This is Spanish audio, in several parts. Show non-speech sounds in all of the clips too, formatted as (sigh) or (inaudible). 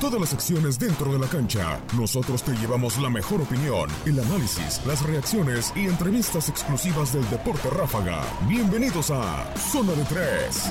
Todas las acciones dentro de la cancha. Nosotros te llevamos la mejor opinión, el análisis, las reacciones y entrevistas exclusivas del deporte ráfaga. Bienvenidos a Zona de Tres.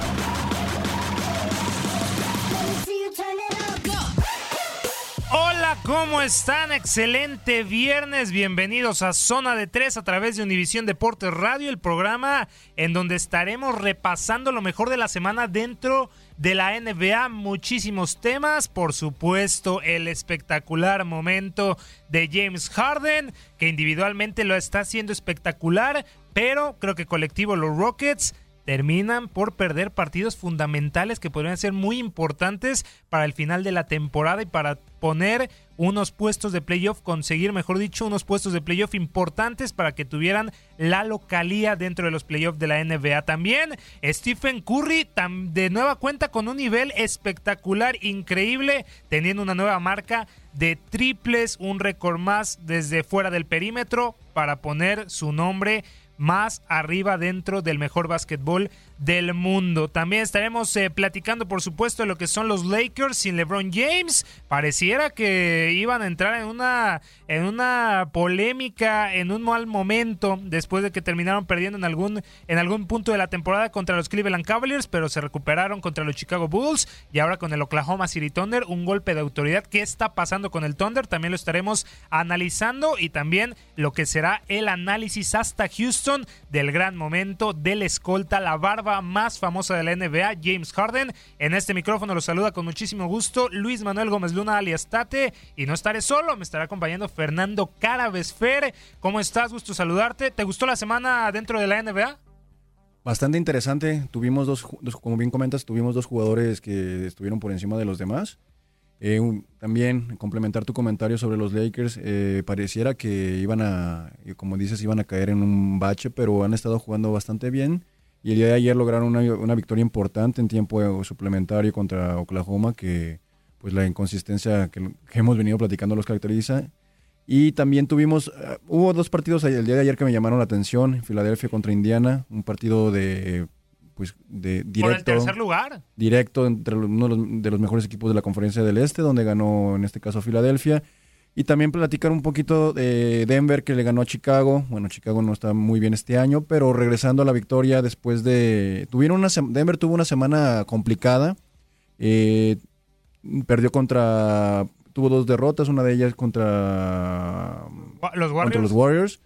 Hola, ¿cómo están? Excelente viernes. Bienvenidos a Zona de Tres a través de Univisión Deportes Radio, el programa en donde estaremos repasando lo mejor de la semana dentro de la NBA. Muchísimos temas, por supuesto, el espectacular momento de James Harden, que individualmente lo está haciendo espectacular, pero creo que colectivo los Rockets terminan por perder partidos fundamentales que podrían ser muy importantes para el final de la temporada y para poner unos puestos de playoff, conseguir, mejor dicho, unos puestos de playoff importantes para que tuvieran la localía dentro de los playoffs de la NBA. También Stephen Curry de nueva cuenta con un nivel espectacular, increíble, teniendo una nueva marca de triples, un récord más desde fuera del perímetro para poner su nombre más arriba dentro del mejor básquetbol del mundo. También estaremos eh, platicando, por supuesto, de lo que son los Lakers sin LeBron James. Pareciera que iban a entrar en una, en una polémica, en un mal momento, después de que terminaron perdiendo en algún, en algún punto de la temporada contra los Cleveland Cavaliers, pero se recuperaron contra los Chicago Bulls y ahora con el Oklahoma City Thunder, un golpe de autoridad. ¿Qué está pasando con el Thunder? También lo estaremos analizando y también lo que será el análisis hasta Houston del gran momento del escolta, la barba más famosa de la NBA, James Harden. En este micrófono lo saluda con muchísimo gusto Luis Manuel Gómez Luna alias Tate. Y no estaré solo, me estará acompañando Fernando Carabesfer. ¿Cómo estás? Gusto saludarte. ¿Te gustó la semana dentro de la NBA? Bastante interesante. Tuvimos dos, como bien comentas, tuvimos dos jugadores que estuvieron por encima de los demás. Eh, también complementar tu comentario sobre los Lakers, eh, pareciera que iban a, como dices, iban a caer en un bache, pero han estado jugando bastante bien. Y el día de ayer lograron una, una victoria importante en tiempo suplementario contra Oklahoma, que pues la inconsistencia que, hemos venido platicando los caracteriza. Y también tuvimos, uh, hubo dos partidos el día de ayer que me llamaron la atención, Filadelfia contra Indiana, un partido de pues de directo. Por el tercer lugar. Directo entre uno de los, de los, mejores equipos de la conferencia del Este, donde ganó en este caso Filadelfia. Y también platicar un poquito de Denver que le ganó a Chicago. Bueno, Chicago no está muy bien este año, pero regresando a la victoria después de... Tuvieron una Denver tuvo una semana complicada. Eh, perdió contra... Tuvo dos derrotas, una de ellas contra los Warriors. Contra los Warriors.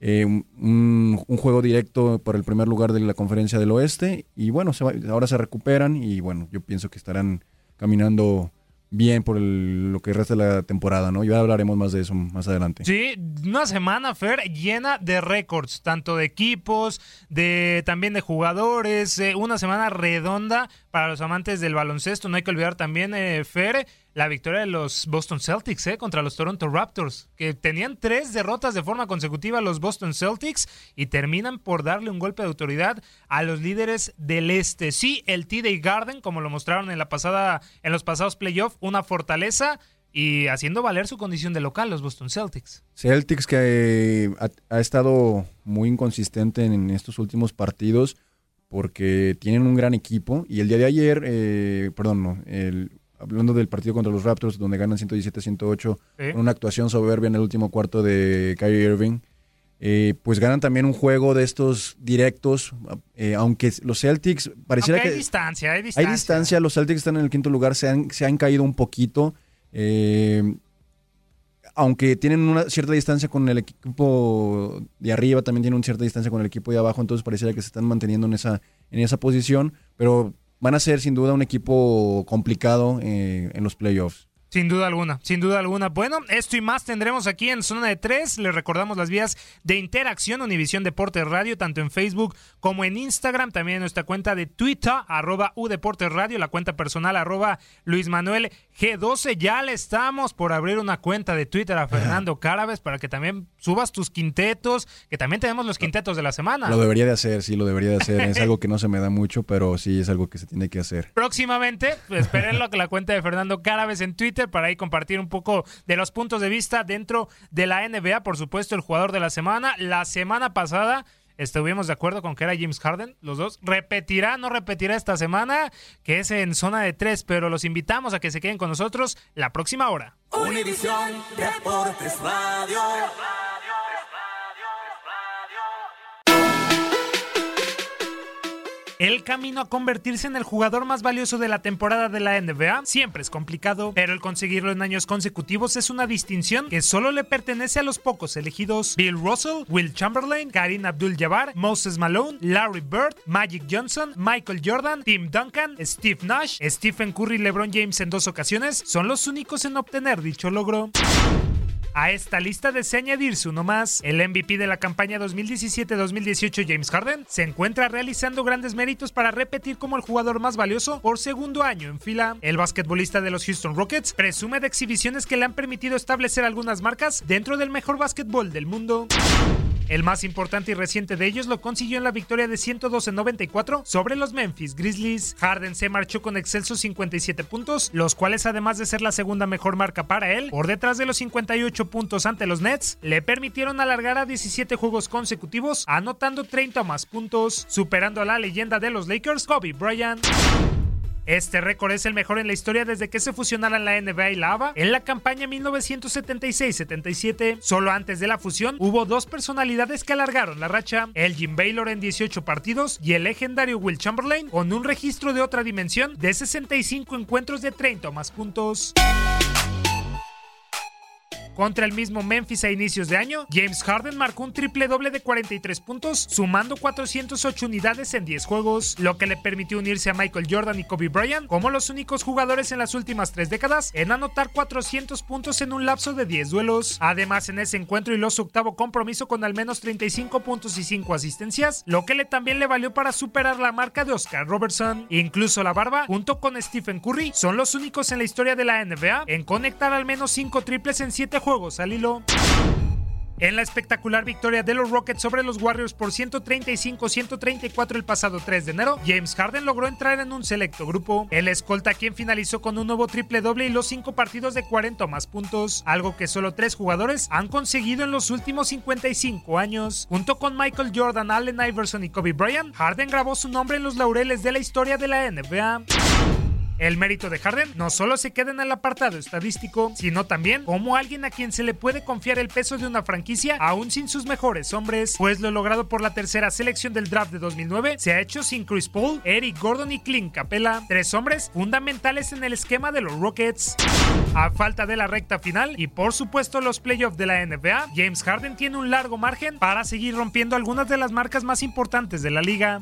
Eh, un, juego directo por el primer lugar de la conferencia del oeste. Y bueno, ahora se recuperan y bueno, yo pienso que estarán caminando bien por lo que resta de la temporada, ¿no? Ya hablaremos más de eso más adelante. Sí, una semana, Fer, llena de récords, tanto de equipos, de también de jugadores, eh, una semana redonda para los amantes del baloncesto. No hay que olvidar también, eh, Fer, la victoria de los Boston Celtics eh, contra los Toronto Raptors, que tenían tres derrotas de forma consecutiva los Boston Celtics y terminan por darle un golpe de autoridad a los líderes del este. Sí, el TD Garden, como lo mostraron en la pasada, en los pasados playoffs, una fortaleza y haciendo valer su condición de local los Boston Celtics. Celtics que ha, ha estado muy inconsistente en estos últimos partidos porque tienen un gran equipo y el día de ayer, eh, perdón, no, el, hablando del partido contra los Raptors, donde ganan 117-108, con una actuación soberbia en el último cuarto de Kyrie Irving, eh, pues ganan también un juego de estos directos, eh, aunque los Celtics pareciera que... Hay distancia, hay distancia. Hay distancia, los Celtics están en el quinto lugar, se han, se han caído un poquito. Eh, aunque tienen una cierta distancia con el equipo de arriba, también tienen una cierta distancia con el equipo de abajo, entonces pareciera que se están manteniendo en esa, en esa posición, pero van a ser sin duda un equipo complicado eh, en los playoffs. Sin duda alguna, sin duda alguna. Bueno, esto y más tendremos aquí en Zona de Tres. Les recordamos las vías de interacción Univisión Deportes Radio, tanto en Facebook como en Instagram. También en nuestra cuenta de Twitter, arroba Udeportes Radio, la cuenta personal, arroba Luis Manuel G12. Ya le estamos por abrir una cuenta de Twitter a Fernando Cárabes para que también subas tus quintetos, que también tenemos los quintetos de la semana. Lo debería de hacer, sí, lo debería de hacer. es algo que no se me da mucho, pero sí es algo que se tiene que hacer. Próximamente, pues, espérenlo que la cuenta de Fernando Cárabes en Twitter para ahí compartir un poco de los puntos de vista dentro de la NBA. Por supuesto, el jugador de la semana. La semana pasada estuvimos de acuerdo con que era James Harden, los dos. Repetirá, no repetirá esta semana, que es en zona de tres, pero los invitamos a que se queden con nosotros la próxima hora. Univisión Deportes Radio. El camino a convertirse en el jugador más valioso de la temporada de la NBA siempre es complicado, pero el conseguirlo en años consecutivos es una distinción que solo le pertenece a los pocos elegidos. Bill Russell, Will Chamberlain, Karim Abdul-Jabbar, Moses Malone, Larry Bird, Magic Johnson, Michael Jordan, Tim Duncan, Steve Nash, Stephen Curry y LeBron James en dos ocasiones son los únicos en obtener dicho logro. A esta lista desea añadirse uno más. El MVP de la campaña 2017-2018, James Harden, se encuentra realizando grandes méritos para repetir como el jugador más valioso por segundo año en fila. El basquetbolista de los Houston Rockets presume de exhibiciones que le han permitido establecer algunas marcas dentro del mejor básquetbol del mundo. El más importante y reciente de ellos lo consiguió en la victoria de 112-94 sobre los Memphis Grizzlies. Harden se marchó con excelsos 57 puntos, los cuales además de ser la segunda mejor marca para él, por detrás de los 58 puntos ante los Nets, le permitieron alargar a 17 juegos consecutivos, anotando 30 más puntos, superando a la leyenda de los Lakers, Kobe Bryant. Este récord es el mejor en la historia desde que se fusionaran la NBA y la ABA en la campaña 1976-77. Solo antes de la fusión hubo dos personalidades que alargaron la racha, el Jim Baylor en 18 partidos y el legendario Will Chamberlain con un registro de otra dimensión de 65 encuentros de 30 o más puntos. Contra el mismo Memphis a inicios de año, James Harden marcó un triple doble de 43 puntos, sumando 408 unidades en 10 juegos, lo que le permitió unirse a Michael Jordan y Kobe Bryant como los únicos jugadores en las últimas tres décadas en anotar 400 puntos en un lapso de 10 duelos. Además, en ese encuentro y su octavo compromiso con al menos 35 puntos y 5 asistencias, lo que le también le valió para superar la marca de Oscar Robertson. Incluso la barba, junto con Stephen Curry, son los únicos en la historia de la NBA en conectar al menos 5 triples en 7 juegos al. En la espectacular victoria de los Rockets sobre los Warriors por 135-134 el pasado 3 de enero, James Harden logró entrar en un selecto grupo. El escolta quien finalizó con un nuevo triple doble y los 5 partidos de 40 o más puntos, algo que solo 3 jugadores han conseguido en los últimos 55 años. Junto con Michael Jordan, Allen Iverson y Kobe Bryant, Harden grabó su nombre en los laureles de la historia de la NBA. El mérito de Harden no solo se queda en el apartado estadístico, sino también como alguien a quien se le puede confiar el peso de una franquicia aún sin sus mejores hombres, pues lo logrado por la tercera selección del draft de 2009 se ha hecho sin Chris Paul, Eric Gordon y Clint Capella, tres hombres fundamentales en el esquema de los Rockets. A falta de la recta final y por supuesto los playoffs de la NBA, James Harden tiene un largo margen para seguir rompiendo algunas de las marcas más importantes de la liga.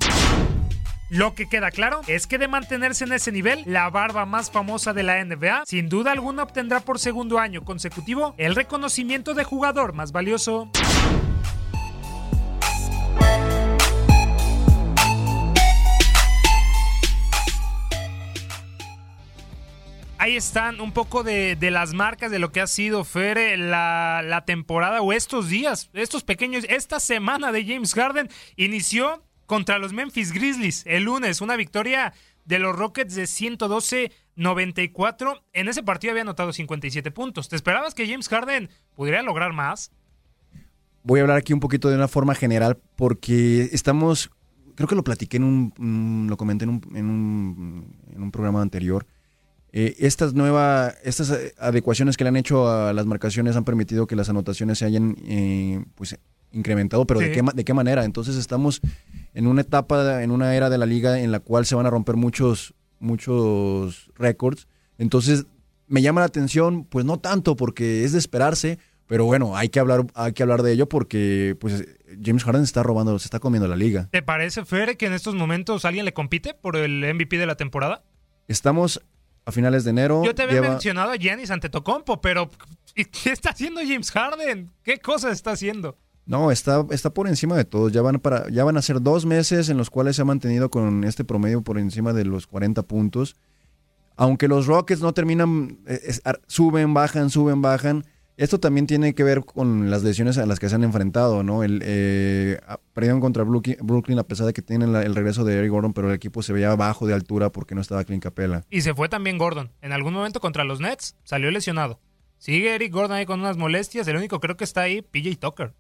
Lo que queda claro es que de mantenerse en ese nivel, la barba más famosa de la NBA sin duda alguna obtendrá por segundo año consecutivo el reconocimiento de jugador más valioso. Ahí están un poco de, las marcas de lo que ha sido Fer la, la temporada o estos días, estos pequeños, esta semana de James Harden inició contra los Memphis Grizzlies el lunes. Una victoria de los Rockets de 112-94. En ese partido había anotado 57 puntos. ¿Te esperabas que James Harden pudiera lograr más? Voy a hablar aquí un poquito de una forma general porque estamos, creo que lo platiqué en un, lo comenté en un, en un, en un programa anterior. Eh, estas nuevas, estas adecuaciones que le han hecho a las marcaciones han permitido que las anotaciones se hayan eh, pues, incrementado, pero sí. ¿de, qué, ¿de qué manera? Entonces estamos en una etapa, en una era de la liga en la cual se van a romper muchos, muchos récords. Entonces, me llama la atención, pues no tanto porque es de esperarse, pero bueno, hay que hablar, hay que hablar de ello porque pues James Harden está robando, se está comiendo la liga. ¿Te parece, Fer, que en estos momentos alguien le compite por el MVP de la temporada? Estamos a finales de enero. Yo te había lleva... mencionado a Giannis Antetokounmpo, pero ¿qué está haciendo James Harden? ¿Qué cosas está haciendo? No, está, está por encima de todos. Ya van, para, ya van a ser dos meses en los cuales se ha mantenido con este promedio por encima de los 40 puntos. Aunque los Rockets no terminan, es, suben, bajan, suben, bajan. Esto también tiene que ver con las lesiones a las que se han enfrentado, ¿no? El, eh, perdieron contra Brooklyn a pesar de que tienen el regreso de Eric Gordon, pero el equipo se veía bajo de altura porque no estaba Clint Capella. Y se fue también Gordon. En algún momento contra los Nets salió lesionado. Sigue Eric Gordon ahí con unas molestias. El único creo que está ahí, PJ Tucker.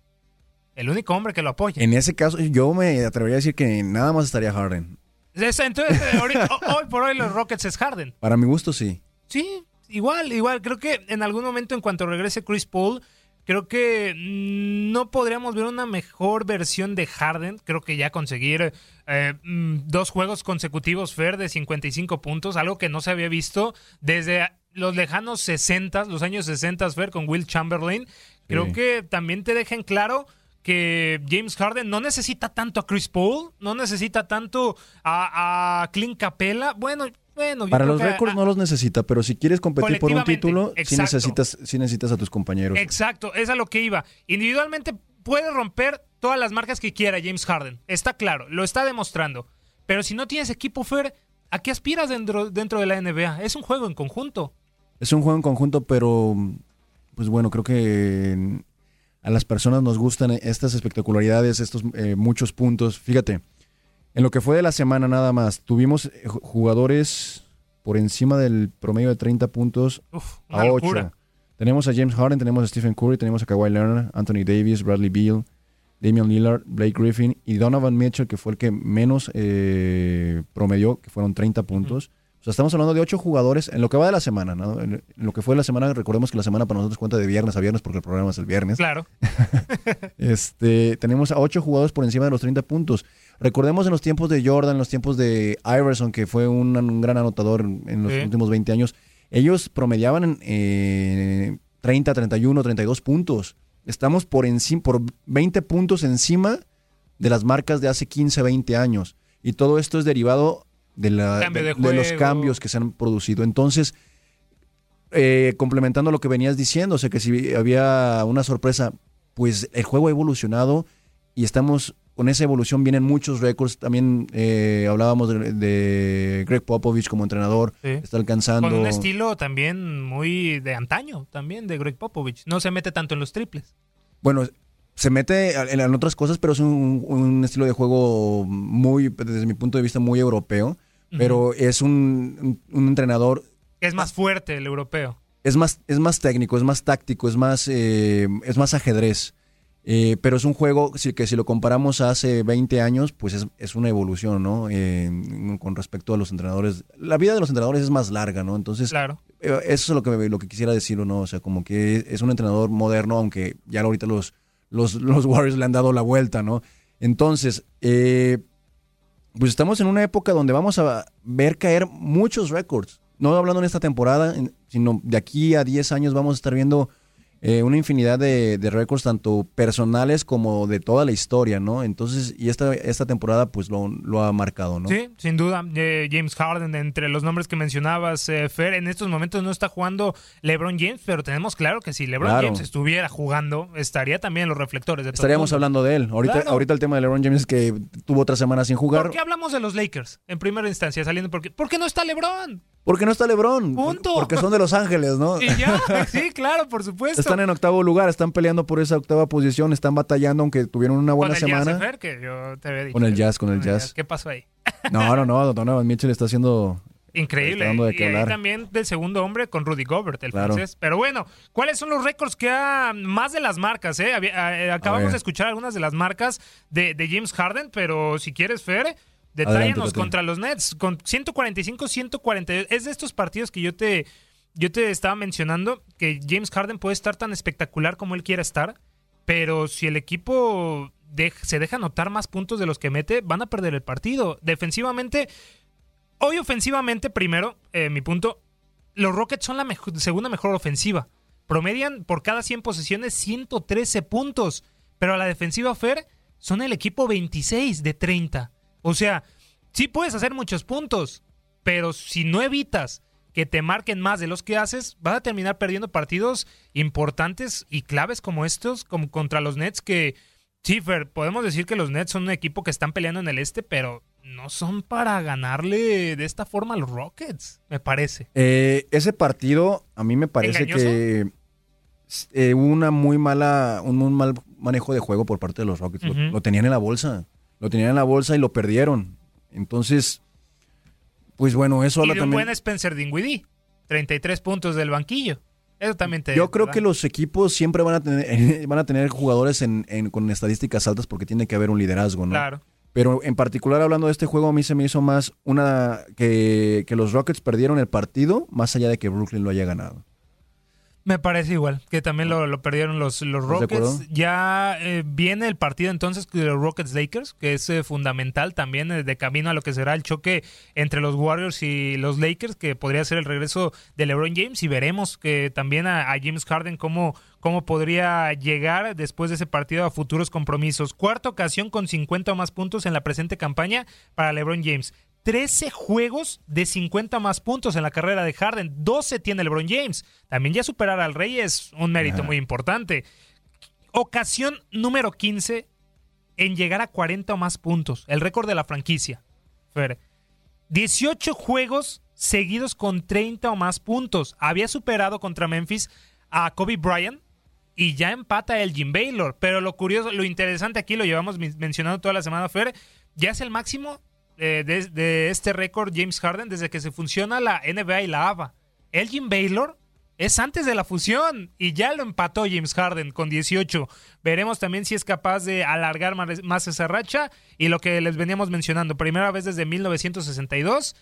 El único hombre que lo apoya. En ese caso, yo me atrevería a decir que nada más estaría Harden. Entonces, ahorita, (laughs) hoy por hoy los Rockets es Harden. Para mi gusto, sí. Sí, igual, igual. Creo que en algún momento, en cuanto regrese Chris Paul, creo que no podríamos ver una mejor versión de Harden. Creo que ya conseguir eh, dos juegos consecutivos Fer de 55 puntos, algo que no se había visto desde los lejanos 60, los años 60 Fer con Will Chamberlain. Creo sí. que también te dejen claro que James Harden no necesita tanto a Chris Paul, no necesita tanto a, a Clint Capella. Bueno, bueno, para los récords no los necesita, pero si quieres competir por un título, sí necesitas, sí necesitas a tus compañeros. Exacto, es a lo que iba. Individualmente puede romper todas las marcas que quiera James Harden. Está claro, lo está demostrando. Pero si no tienes equipo Fer, ¿a qué aspiras dentro, dentro de la NBA? Es un juego en conjunto. Es un juego en conjunto, pero pues bueno, creo que a las personas nos gustan estas espectacularidades, estos eh, muchos puntos. Fíjate, en lo que fue de la semana nada más, tuvimos eh, jugadores por encima del promedio de 30 puntos Uf, a 8. Tenemos a James Harden, tenemos a Stephen Curry, tenemos a Kawhi Leonard, Anthony Davis, Bradley Beal, Damian Lillard, Blake Griffin y Donovan Mitchell, que fue el que menos eh, promedió, que fueron 30 puntos. Mm. O sea, estamos hablando de ocho jugadores en lo que va de la semana, ¿no? En lo que fue la semana, recordemos que la semana para nosotros cuenta de viernes a viernes porque el programa es el viernes. Claro. (laughs) este, tenemos a ocho jugadores por encima de los 30 puntos. Recordemos en los tiempos de Jordan, en los tiempos de Iverson, que fue un, un gran anotador en los sí. últimos 20 años, ellos promediaban eh, 30, 31, 32 puntos. Estamos por, encima, por 20 puntos encima de las marcas de hace 15, 20 años. Y todo esto es derivado de, la, de, de, de los cambios que se han producido. Entonces, eh, complementando lo que venías diciendo, o sea que si había una sorpresa, pues el juego ha evolucionado y estamos con esa evolución vienen muchos récords. También eh, hablábamos de, de, Greg Popovich como entrenador. Sí. Está alcanzando. Con un estilo también muy de antaño, también de Greg Popovich. No se mete tanto en los triples. Bueno, se mete en, en otras cosas, pero es un, un, estilo de juego muy, desde mi punto de vista, muy europeo. Uh -huh. Pero es un, un, entrenador. Es más fuerte el europeo. Es más, es más técnico, es más táctico, es más, eh, es más ajedrez. Eh, pero es un juego que si lo comparamos a hace 20 años, pues es, es una evolución, ¿no? Eh, con respecto a los entrenadores. La vida de los entrenadores es más larga, ¿no? Entonces, claro. Eh, eso es lo que, lo que quisiera decir, ¿no? O sea, como que es un entrenador moderno, aunque ya ahorita los, los, los (laughs) Warriors le han dado la vuelta, ¿no? Entonces, pues estamos en una época donde vamos a ver caer muchos récords. No hablando en esta temporada, sino de aquí a 10 años vamos a estar viendo eh, una infinidad de, de récords, tanto personales como de toda la historia, ¿no? Entonces, y esta, esta temporada pues lo, lo ha marcado, ¿no? Sí, sin duda. Eh, James Harden, entre los nombres que mencionabas, eh, Fer, en estos momentos no está jugando LeBron James, pero tenemos claro que si LeBron James estuviera jugando, estaría también en los reflectores de todo Estaríamos hablando de él. Ahorita, ahorita el tema de LeBron James es que tuvo otra semana sin jugar. ¿Por qué hablamos de los Lakers en primera instancia saliendo? Porque, ¿Por qué no está LeBron? Porque no está LeBron. Punto. Porque son de Los Ángeles, ¿no? Y ya, (laughs) sí, claro, por supuesto. Están en octavo lugar, están peleando por esa octava posición, están batallando, aunque tuvieron una buena con el semana. Jazz, Fer, que yo te había dicho. Con el jazz, con el jazz. ¿Qué pasó ahí? No, no, no, Donovan Mitchell está haciendo... Increíble. De y ahí también del segundo hombre con Rudy Gobert, el Claro. francés. Pero bueno, ¿cuáles son los récords que ha más de las marcas? Eh? Eh, acabamos de escuchar algunas de las marcas de, de James Harden, pero si quieres, Fer, detállanos contra los Nets. Con 145, 142. Es de estos partidos que yo te, yo te estaba mencionando que James Harden puede estar tan espectacular como él quiera estar, pero si el equipo se deja anotar más puntos de los que mete, van a perder el partido. Defensivamente, hoy ofensivamente, primero, eh, mi punto, los Rockets son la segunda mejor ofensiva. Promedian por cada 100 posesiones 113 puntos, pero a la defensiva Fer son el equipo 26 de 30. O sea, sí puedes hacer muchos puntos, pero si no evitas que te marquen más de los que haces, vas a terminar perdiendo partidos importantes y claves como estos, como contra los Nets, que, sí, Fer, podemos decir que los Nets son un equipo que están peleando en el este, pero no son para ganarle de esta forma a los Rockets, me parece. Eh, ese partido, a mí me parece ¿Engañoso? que eh, hubo una muy mala, un muy mal manejo de juego por parte de los Rockets. Lo, tenían en la bolsa. Lo tenían en la bolsa y lo perdieron. Entonces, pues bueno, eso Y habla de un también. buen Spencer Dinwiddie, 33 puntos del banquillo. Eso también te Yo creo que los equipos siempre van a tener, (laughs) van a tener jugadores en, en- con estadísticas altas porque tiene que haber un liderazgo, ¿no? Claro. Pero en particular hablando de este juego, a mí se me hizo más una que, que los Rockets perdieron el partido, más allá de que Brooklyn lo haya ganado. Me parece igual, que también lo, lo perdieron los, los. Rockets. Ya eh, viene el partido entonces de los Rockets Lakers, que es eh, fundamental también eh, de camino a lo que será el choque entre los Warriors y los Lakers, que podría ser el regreso de LeBron James. Y veremos que también a, a James Harden cómo, cómo podría llegar después de ese partido a futuros compromisos. Cuarta ocasión con 50 o más puntos en la presente campaña para LeBron James. 13 juegos de 50 más puntos en la carrera de Harden. 12 tiene LeBron James. También ya superar al Rey es un mérito muy importante. Ocasión número 15 en llegar a 40 o más puntos. El récord de la franquicia. Fer. 18 juegos seguidos con 30 o más puntos. Había superado contra Memphis a Kobe Bryant y ya empata el Jim Baylor. Pero lo curioso, lo interesante aquí, lo llevamos men- mencionando toda la semana, Fer, ya es el máximo de, este récord James Harden desde que se fusiona la NBA y la ABA. El Jim Baylor es antes de la fusión y ya lo empató James Harden con 18. Veremos también si es capaz de alargar más, más esa racha y lo que les veníamos mencionando, primera vez desde 1962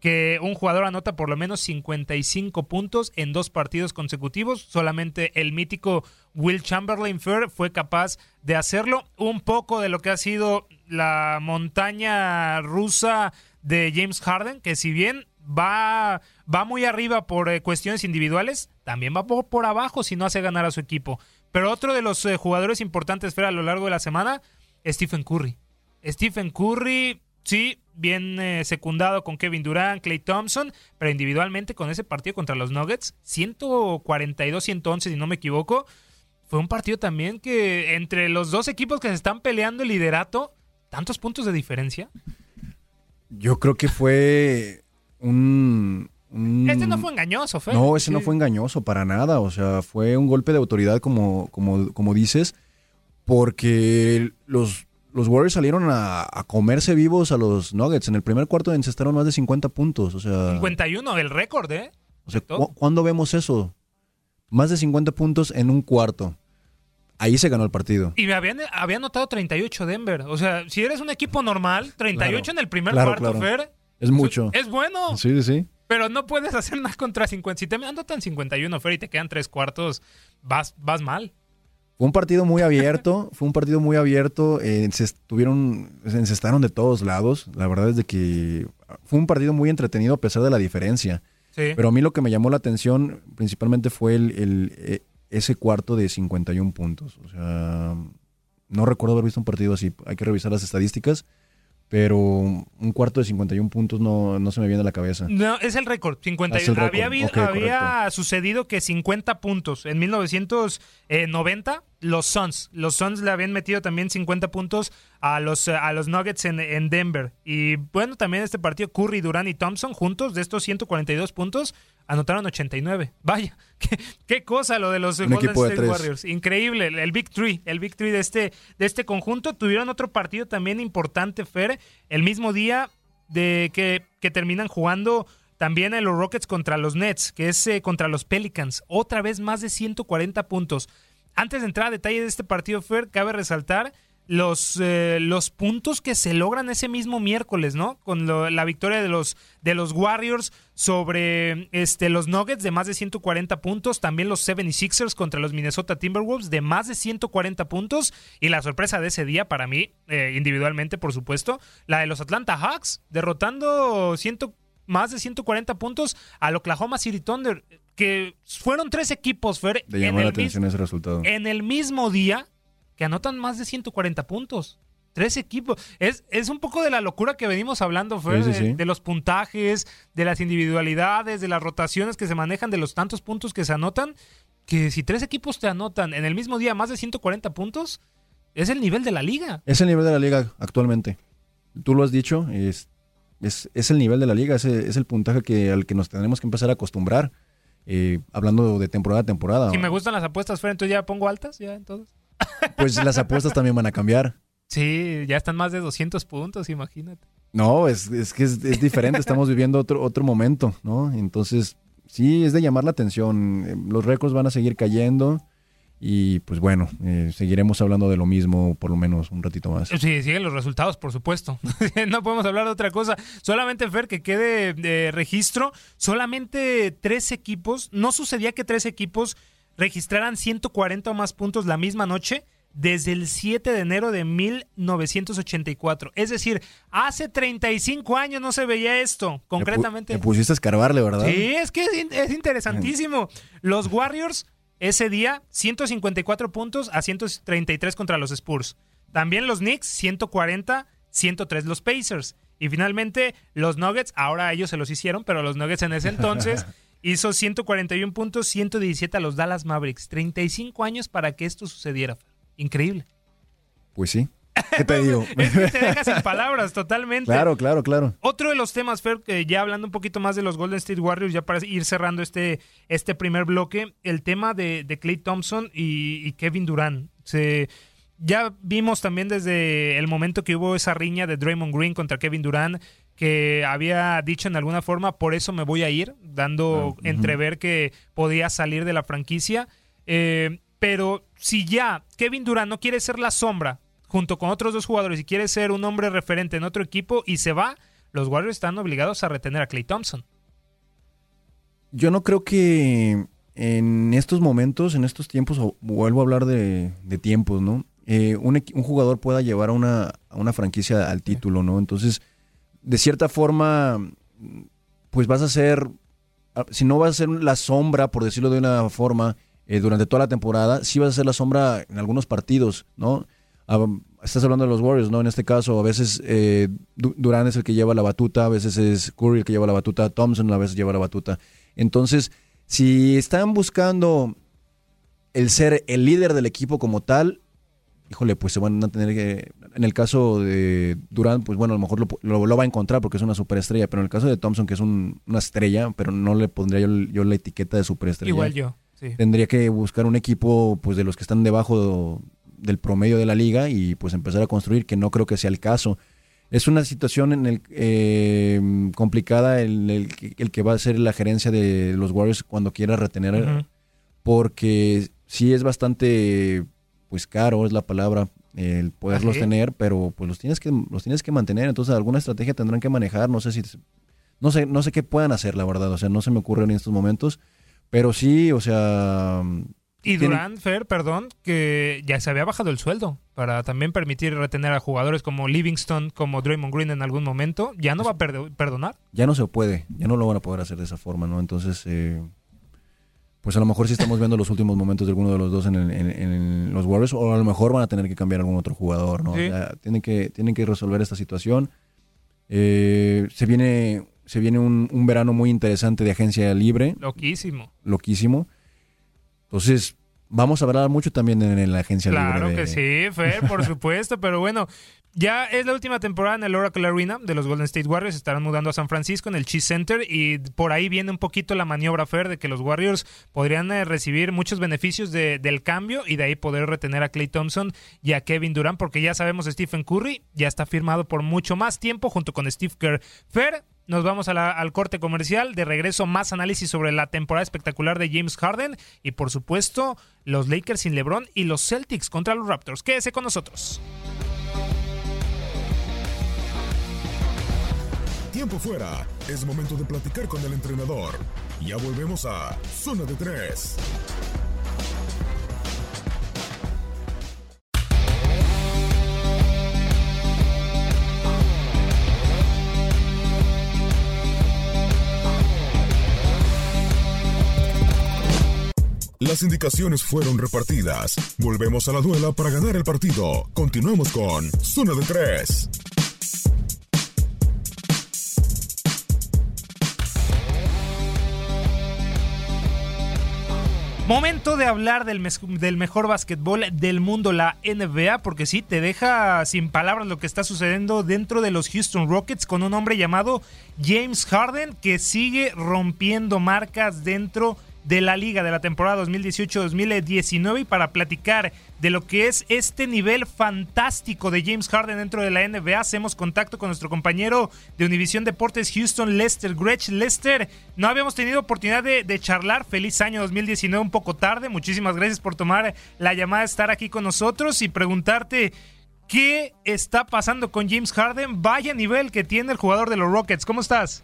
que un jugador anota por lo menos 55 puntos en dos partidos consecutivos. Solamente el mítico Will Chamberlain Fair fue capaz de hacerlo. Un poco de lo que ha sido la montaña rusa de James Harden, que si bien va, va muy arriba por eh, cuestiones individuales, también va por, por abajo si no hace ganar a su equipo. Pero otro de los eh, jugadores importantes Fer, a lo largo de la semana, Stephen Curry. Stephen Curry, sí, bien eh, secundado con Kevin Durant, Clay Thompson, pero individualmente con ese partido contra los Nuggets, 142-111 si no me equivoco, fue un partido también que entre los dos equipos que se están peleando el liderato, tantos puntos de diferencia. Yo creo que fue un... un- Este no fue engañoso, Fer. No, ese no fue engañoso para nada. O sea, fue un golpe de autoridad, como, como, como dices, porque los, los Warriors salieron a, a comerse vivos a los Nuggets. En el primer cuarto encestaron más de 50 puntos. O sea, 51, el récord, ¿eh? o sea, ¿cu- ¿cuándo vemos eso? Más de 50 puntos en un cuarto. Ahí se ganó el partido. Y habían, había anotado 38 Denver. O sea, si eres un equipo normal, 38 Claro. en el primer Claro, cuarto, claro. Fer. Es mucho. Es bueno. Sí, sí, sí. Pero no puedes hacer nada contra 50. Si te anotan 51, Fer, y te quedan tres cuartos, vas, vas mal. Fue un partido muy abierto, (laughs) fue un partido muy abierto, eh, se estuvieron, se encestaron de todos lados, la verdad es de que fue un partido muy entretenido a pesar de la diferencia. Sí. Pero a mí lo que me llamó la atención principalmente fue el, el, eh, ese cuarto de 51 puntos. O sea, no recuerdo haber visto un partido así, hay que revisar las estadísticas, pero un cuarto de 51 puntos no, no se me viene a la cabeza. No, es el récord. 50, Ah. Había, habido- Ok, había sucedido que 50 puntos en 1990 los Suns. Los Suns le habían metido también 50 puntos a los, a los Nuggets en, en Denver. Y bueno, también este partido Curry, Durán y Thompson juntos de estos 142 puntos anotaron 89. Vaya, (laughs) qué, qué cosa lo de los Un Golden de. Warriors. Increíble, el, el Big Three, el Big Three de este, de este conjunto. Tuvieron otro partido también importante, Fer, el mismo día de que, que terminan jugando también en los Rockets contra los Nets, que es eh, contra los Pelicans. Otra vez más de 140 puntos. Antes de entrar a detalle de este partido, Fer, cabe resaltar los, eh, los puntos que se logran ese mismo miércoles, ¿no? Con lo- la victoria de los, de los Warriors sobre este, los Nuggets de más de 140 puntos, también los 76ers contra los Minnesota Timberwolves de más de 140 puntos y la sorpresa de ese día para mí, eh, individualmente por supuesto, la de los Atlanta Hawks derrotando 100 más de 140 puntos al Oklahoma City Thunder, que fueron tres equipos, Fer, De en llamar la atención ese resultado. en el mismo día que anotan más de 140 puntos. Tres equipos. Es, es un poco de la locura que venimos hablando, Fer, Sí, sí, de-. De, los puntajes, de las individualidades, de las rotaciones que se manejan, de los tantos puntos que se anotan, que si tres equipos te anotan en el mismo día más de 140 puntos, es el nivel de la liga. Es el nivel de la liga actualmente. Tú lo has dicho, es, es, es el nivel de la liga, es, es el puntaje que, al que nos tenemos que empezar a acostumbrar, eh, hablando de temporada a temporada. Si me gustan las apuestas, Fer, entonces ya pongo altas, ya entonces. (laughs) Pues las apuestas también van a cambiar. Sí, ya están más de 200 puntos, imagínate. No, es, es que es, es diferente, estamos viviendo otro, otro momento, ¿no? Entonces, sí, es de llamar la atención. Eh, Los récords van a seguir cayendo y pues bueno, eh, seguiremos hablando de lo mismo por lo menos un ratito más. Sí, siguen los resultados, por supuesto. (laughs) no podemos hablar de otra cosa. Solamente, Fer, que quede de registro, solamente tres equipos, no sucedía que tres equipos registraran 140 o más puntos la misma noche desde el 7 de enero de 1984. Es decir, hace 35 años no se veía esto, concretamente. Te pusiste a escarbarle, ¿verdad? Sí, es que es, in- es interesantísimo. Los Warriors ese día 154 puntos a 133 contra los Spurs. También los Knicks 140, 103 los Pacers. Y finalmente los Nuggets, ahora ellos se los hicieron, pero los Nuggets en ese entonces (laughs) hizo 141 puntos, 117 a los Dallas Mavericks. 35 años para que esto sucediera. Increíble. Pues sí. ¿Qué te (laughs) digo? Es que te deja sin palabras totalmente. claro, claro, claro. Otro de los temas, Fer, que ya hablando un poquito más de los Golden State Warriors, ya para ir cerrando este, este primer bloque, el tema de, de Clay Thompson y, y Kevin Durant. Se, ya vimos también desde el momento que hubo esa riña de Draymond Green contra Kevin Durant, que había dicho en alguna forma, por eso me voy a ir, dando entrever que podía salir de la franquicia. Eh, pero si ya Kevin Durant no quiere ser la sombra junto con otros dos jugadores y quiere ser un hombre referente en otro equipo y se va, los Warriors están obligados a retener a Clay Thompson. Yo no creo que en estos momentos, en estos tiempos, vuelvo a hablar de, de tiempos, ¿no? Eh, un jugador pueda llevar a una, a una franquicia al título, ¿no? Entonces, de cierta forma, pues vas a ser, ah, si no vas a ser la sombra, por decirlo de una forma, eh, durante toda la temporada, sí vas a ser la sombra en algunos partidos, ¿no? Ah, estás hablando de los Warriors, ¿no? En este caso, a veces eh, Du- Durán es el que lleva la batuta, a veces es Curry el que lleva la batuta, Thompson a veces lleva la batuta. Entonces, si están buscando el ser el líder del equipo como tal, híjole, pues se van a tener que. En el caso de Durán, pues bueno, a lo mejor lo, lo- lo va a encontrar porque es una superestrella, pero en el caso de Thompson, que es un- una estrella, pero no le pondría yo, yo la etiqueta de superestrella. Igual yo, sí. Tendría que buscar un equipo pues de los que están debajo del promedio de la liga y pues empezar a construir, que no creo que sea el caso. Es una situación en el, eh, complicada el, el que- el que va a ser la gerencia de los Warriors cuando quiera retener, porque sí es bastante pues caro es la palabra el poderlos Así. tener, pero pues los tienes que los tienes que mantener, entonces alguna estrategia tendrán que manejar, no sé si no sé no sé qué puedan hacer, la verdad, o sea, no se me ocurre en estos momentos, pero sí, o sea, Y Durant, Fer, perdón, que ya se había bajado el sueldo para también permitir retener a jugadores como Livingston, como Draymond Green en algún momento. ¿Ya no va a perdonar? ya no se puede, ya no lo van a poder hacer de esa forma, ¿no? Entonces, eh, pues a lo mejor sí estamos viendo los últimos momentos de alguno de los dos en, el- en- en los Warriors, o a lo mejor van a tener que cambiar algún otro jugador, ¿no? Sí. Ya tienen, que, tienen que resolver esta situación. Eh, se viene, se viene un, un verano muy interesante de agencia libre, Loquísimo. loquísimo. Entonces, vamos a hablar mucho también en, la agencia Claro libre. de- que sí, Fer, por (laughs) supuesto, pero bueno, ya es la última temporada en el Oracle Arena de los Golden State Warriors, estarán mudando a San Francisco en el Chase Center y por ahí viene un poquito la maniobra, Fer, de que los Warriors podrían eh, recibir muchos beneficios de- del cambio y de ahí poder retener a Clay Thompson y a Kevin Durant, porque ya sabemos Stephen Curry ya está firmado por mucho más tiempo junto con Steve Kerr. Fer, nos vamos al corte comercial. De regreso, más análisis sobre la temporada espectacular de James Harden. Y por supuesto, los Lakers sin LeBron y los Celtics contra los Raptors. Quédese con nosotros. Tiempo fuera. Es momento de platicar con el entrenador. Ya volvemos a Zona de Tres. Las indicaciones fueron repartidas. Volvemos a la duela para ganar el partido. Continuamos con Zona de Tres. Momento de hablar del, del mejor básquetbol del mundo, la NBA, porque sí, te deja sin palabras lo que está sucediendo dentro de los Houston Rockets con un hombre llamado James Harden que sigue rompiendo marcas dentro de la liga de la temporada 2018-2019 y para platicar de lo que es este nivel fantástico de James Harden dentro de la NBA, hacemos contacto con nuestro compañero de Univisión Deportes Houston, Lester Gretsch. Lester, no habíamos tenido oportunidad de, de charlar. Feliz año 2019, un poco tarde. Muchísimas gracias por tomar la llamada, estar aquí con nosotros y preguntarte qué está pasando con James Harden. Vaya nivel que tiene el jugador de los Rockets. ¿Cómo estás?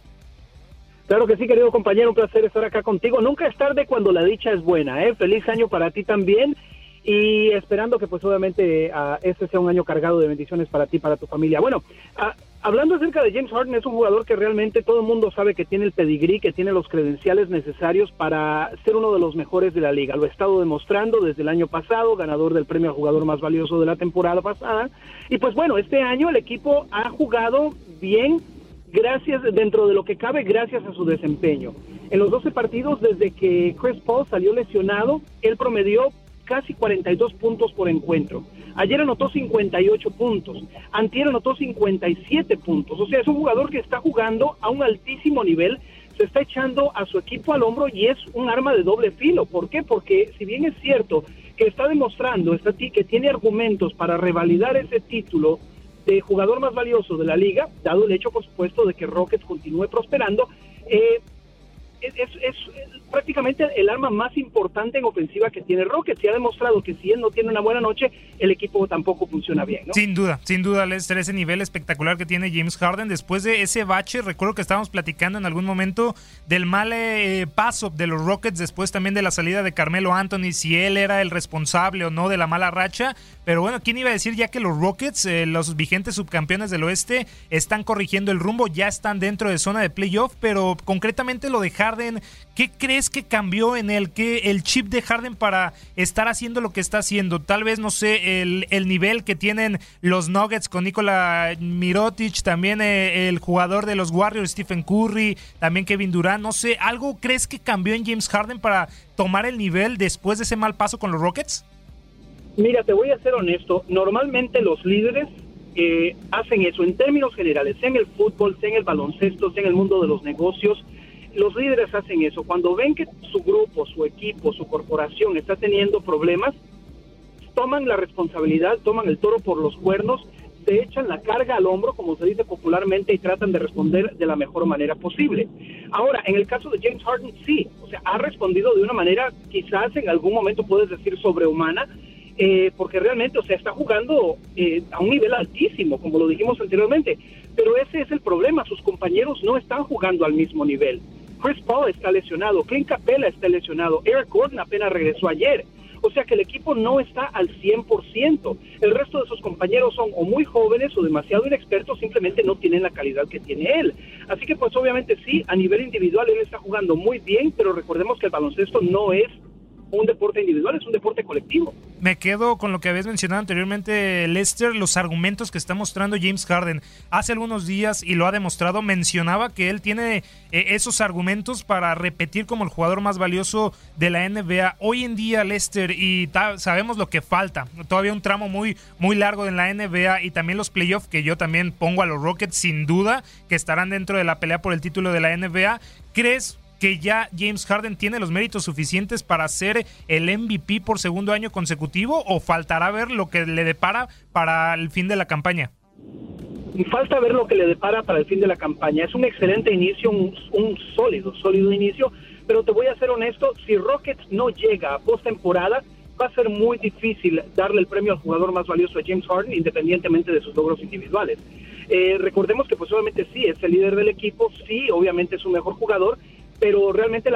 Claro que sí, querido compañero, un placer estar acá contigo. Nunca es tarde cuando la dicha es buena, ¿eh? Feliz año para ti también y esperando que pues obviamente ah, este sea un año cargado de bendiciones para ti para tu familia. Bueno, ah, hablando acerca de James Harden, es un jugador que realmente todo el mundo sabe que tiene el pedigrí, que tiene los credenciales necesarios para ser uno de los mejores de la liga. Lo ha estado demostrando desde el año pasado, ganador del premio a jugador más valioso de la temporada pasada. Y pues bueno, este año el equipo ha jugado bien gracias dentro de lo que cabe gracias a su desempeño. En los 12 partidos desde que Chris Paul salió lesionado, él promedió casi 42 puntos por encuentro. Ayer anotó 58 puntos, antier anotó 57 puntos. O sea, es un jugador que está jugando a un altísimo nivel, se está echando a su equipo al hombro y es un arma de doble filo. ¿Por qué? Porque si bien es cierto que está demostrando está que tiene argumentos para revalidar ese título de jugador más valioso de la liga, dado el hecho, por supuesto, de que Rockets continúe prosperando, eh, es, es- es prácticamente el arma más importante en ofensiva que tiene Rockets y ha demostrado que si él no tiene una buena noche, el equipo tampoco funciona bien. Sin duda, sin duda, Lester, ese nivel espectacular que tiene James Harden después de ese bache. Recuerdo que estábamos platicando en algún momento del mal eh, paso de los Rockets, después también de la salida de Carmelo Anthony, si él era el responsable o no de la mala racha. Pero bueno, ¿quién iba a decir ya que los Rockets, eh, los vigentes subcampeones del oeste, están corrigiendo el rumbo, ya están dentro de zona de playoff? Pero concretamente lo de Harden, ¿qué crees que cambió en el que el chip de Harden para estar haciendo lo que está haciendo? Tal vez, no sé, el, el nivel que tienen los Nuggets con Nikola Mirotic, también eh, el jugador de los Warriors, Stephen Curry, también Kevin Durant, no sé, ¿algo crees que cambió en James Harden para tomar el nivel después de ese mal paso con los Rockets? Mira, te voy a ser honesto, normalmente los líderes eh, hacen eso en términos generales, sea en el fútbol, sea en el baloncesto, sea en el mundo de los negocios, los líderes hacen eso. Cuando ven que su grupo, su equipo, su corporación está teniendo problemas, toman la responsabilidad, toman el toro por los cuernos, se echan la carga al hombro, como se dice popularmente, y tratan de responder de la mejor manera posible. Ahora, en el caso de James Harden, sí, o sea, ha respondido de una manera quizás en algún momento puedes decir sobrehumana, eh, porque realmente, o sea, está jugando eh, a un nivel altísimo, como lo dijimos anteriormente, pero ese es el problema, sus compañeros no están jugando al mismo nivel. Chris Paul está lesionado, Clint Capella está lesionado, Eric Gordon apenas regresó ayer. O sea que el equipo no está al 100%. El resto de sus compañeros son o muy jóvenes o demasiado inexpertos, simplemente no tienen la calidad que tiene él. Así que pues obviamente sí, a nivel individual él está jugando muy bien, pero recordemos que el baloncesto no es un deporte individual, es un deporte colectivo. Me quedo con lo que habías mencionado anteriormente, Lester, los argumentos que está mostrando James Harden. Hace algunos días, y lo ha demostrado, mencionaba que él tiene eh, esos argumentos para repetir como el jugador más valioso de la NBA. Hoy en día, Lester, y sabemos lo que falta, todavía un tramo muy, muy largo en la NBA y también los playoffs, que yo también pongo a los Rockets sin duda, que estarán dentro de la pelea por el título de la NBA. ¿Crees que ya James Harden tiene los méritos suficientes para ser el MVP por segundo año consecutivo o faltará ver lo que le depara para el fin de la campaña? Falta ver lo que le depara para el fin de la campaña. Es un excelente inicio, un, sólido, sólido inicio, pero te voy a ser honesto, si Rockets no llega a postemporada, va a ser muy difícil darle el premio al jugador más valioso a James Harden, independientemente de sus logros individuales. Eh, recordemos que pues obviamente sí, es el líder del equipo, sí, obviamente es un mejor jugador, pero realmente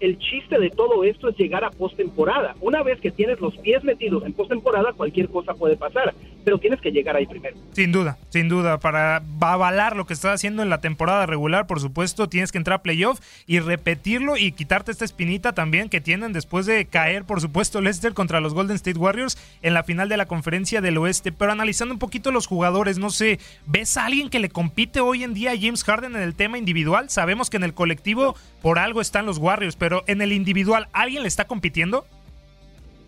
el chiste de todo esto es llegar a postemporada. Una vez que tienes los pies metidos en postemporada, cualquier cosa puede pasar, pero tienes que llegar ahí primero. Sin duda, sin duda, para avalar lo que estás haciendo en la temporada regular, por supuesto, tienes que entrar a playoff y repetirlo y quitarte esta espinita también que tienen después de caer, por supuesto, Leicester contra los Golden State Warriors en la final de la conferencia del oeste. Pero analizando un poquito los jugadores, no sé, ¿ves a alguien que le compite hoy en día a James Harden en el tema individual? Sabemos que en el colectivo algo están los Warriors, pero en el individual, ¿alguien le está compitiendo?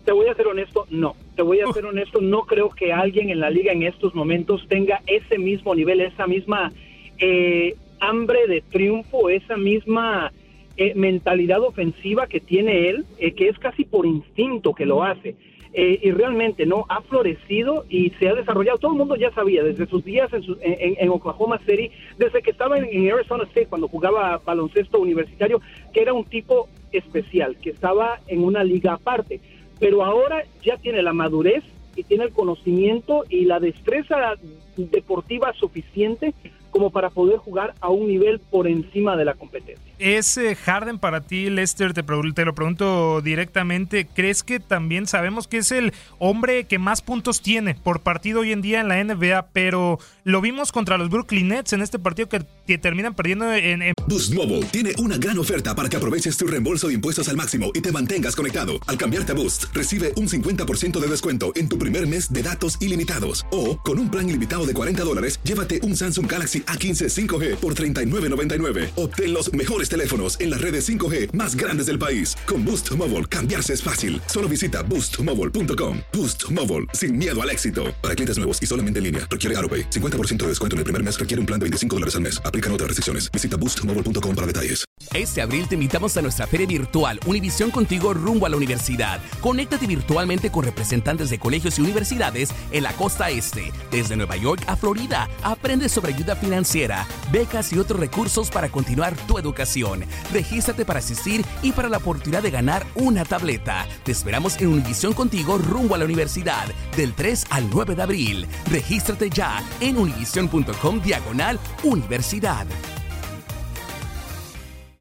Te voy a ser honesto, no. Te voy a ser honesto, no creo que alguien en la liga en estos momentos tenga ese mismo nivel, esa misma eh, hambre de triunfo, esa misma eh, mentalidad ofensiva que tiene él, eh, que es casi por instinto que lo hace. Eh, y realmente no ha florecido y se ha desarrollado. Todo el mundo ya sabía desde sus días en, Oklahoma City, desde que estaba en, Arizona State cuando jugaba baloncesto universitario, que era un tipo especial, que estaba en una liga aparte. Pero ahora ya tiene la madurez y tiene el conocimiento y la destreza deportiva suficiente como para poder jugar a un nivel por encima de la competencia. ¿Es eh, Harden para ti, Lester? Te, te, lo pregunto directamente. ¿Crees que también sabemos que es el hombre que más puntos tiene por partido hoy en día en la NBA? Pero lo vimos contra los Brooklyn Nets en este partido que, terminan perdiendo en, Boost Mobile tiene una gran oferta para que aproveches tu reembolso de impuestos al máximo y te mantengas conectado. Al cambiarte a Boost, recibe un 50% de descuento en tu primer mes de datos ilimitados. O, con un plan ilimitado de 40 dólares, llévate un Samsung Galaxy A15 5G por $39.99. Obtén los mejores teléfonos en las redes 5G más grandes del país. Con Boost Mobile, cambiarse es fácil. Solo visita boostmobile.com. Boost Mobile, sin miedo al éxito. Para clientes nuevos y solamente en línea, requiere AroPay. 50% de descuento en el primer mes requiere un plan de 25 dólares al mes. Aplican otras restricciones. Visita boostmobile.com para detalles. Este abril te invitamos a nuestra feria virtual Univisión Contigo rumbo a la universidad. Conéctate virtualmente con representantes de colegios y universidades en la costa este. Desde Nueva York a Florida, aprende sobre ayuda financiera, becas y otros recursos para continuar tu educación. Regístrate para asistir y para la oportunidad de ganar una tableta. Te esperamos en Univisión Contigo rumbo a la universidad del 3 al 9 de abril. Regístrate ya en univision.com diagonal universidad